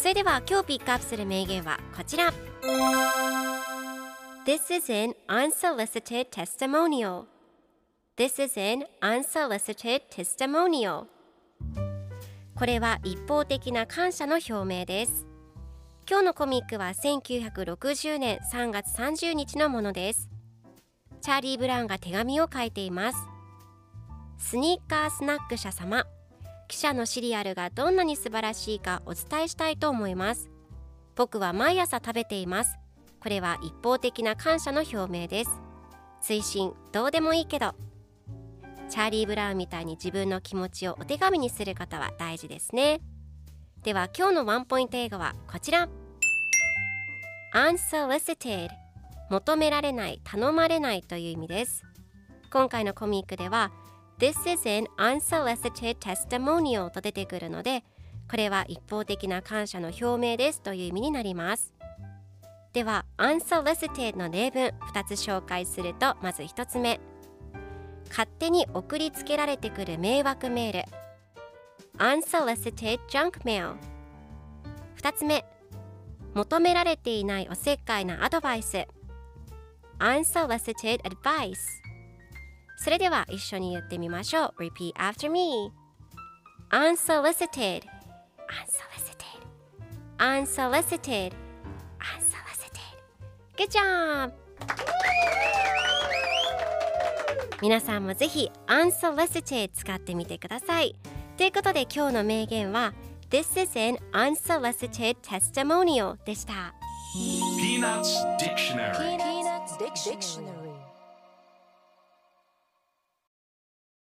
それでは今日ピックアップする名言はこちら。This is an unsolicited testimonial. This is an unsolicited testimonial. これは一方的な感謝の表明です。今日のコミックは1960年3月30日のものです。チャーリー・ブラウンが手紙を書いています。スニーカースナック社様。記者のシリアルがどんなに素晴らしいかお伝えしたいと思います。僕は毎朝食べています。これは一方的な感謝の表明です。推進どうでもいいけど。チャーリー・ブラウンみたいに自分の気持ちをお手紙にする方は大事ですね。では今日のワンポイント英語はこちら。unsolicited 求められない頼まれないという意味です。今回のコミックでは This is an unsolicited testimonial と出てくるのでこれは一方的な感謝の表明ですという意味になります。では unsolicited の例文2つ紹介するとまず1つ目。勝手に送りつけられてくる迷惑メール。unsolicited junk mail 2つ目。求められていないおせっかいなアドバイス。unsolicited advice それでは一緒に言ってみましょう repeat after me unsolicited unsolicited unsolicited unsolicited good job 皆さんもぜひ unsolicited 使ってみてくださいということで今日の名言は This is an unsolicited testimonial でした Peanuts Dictionary Peanuts Dictionary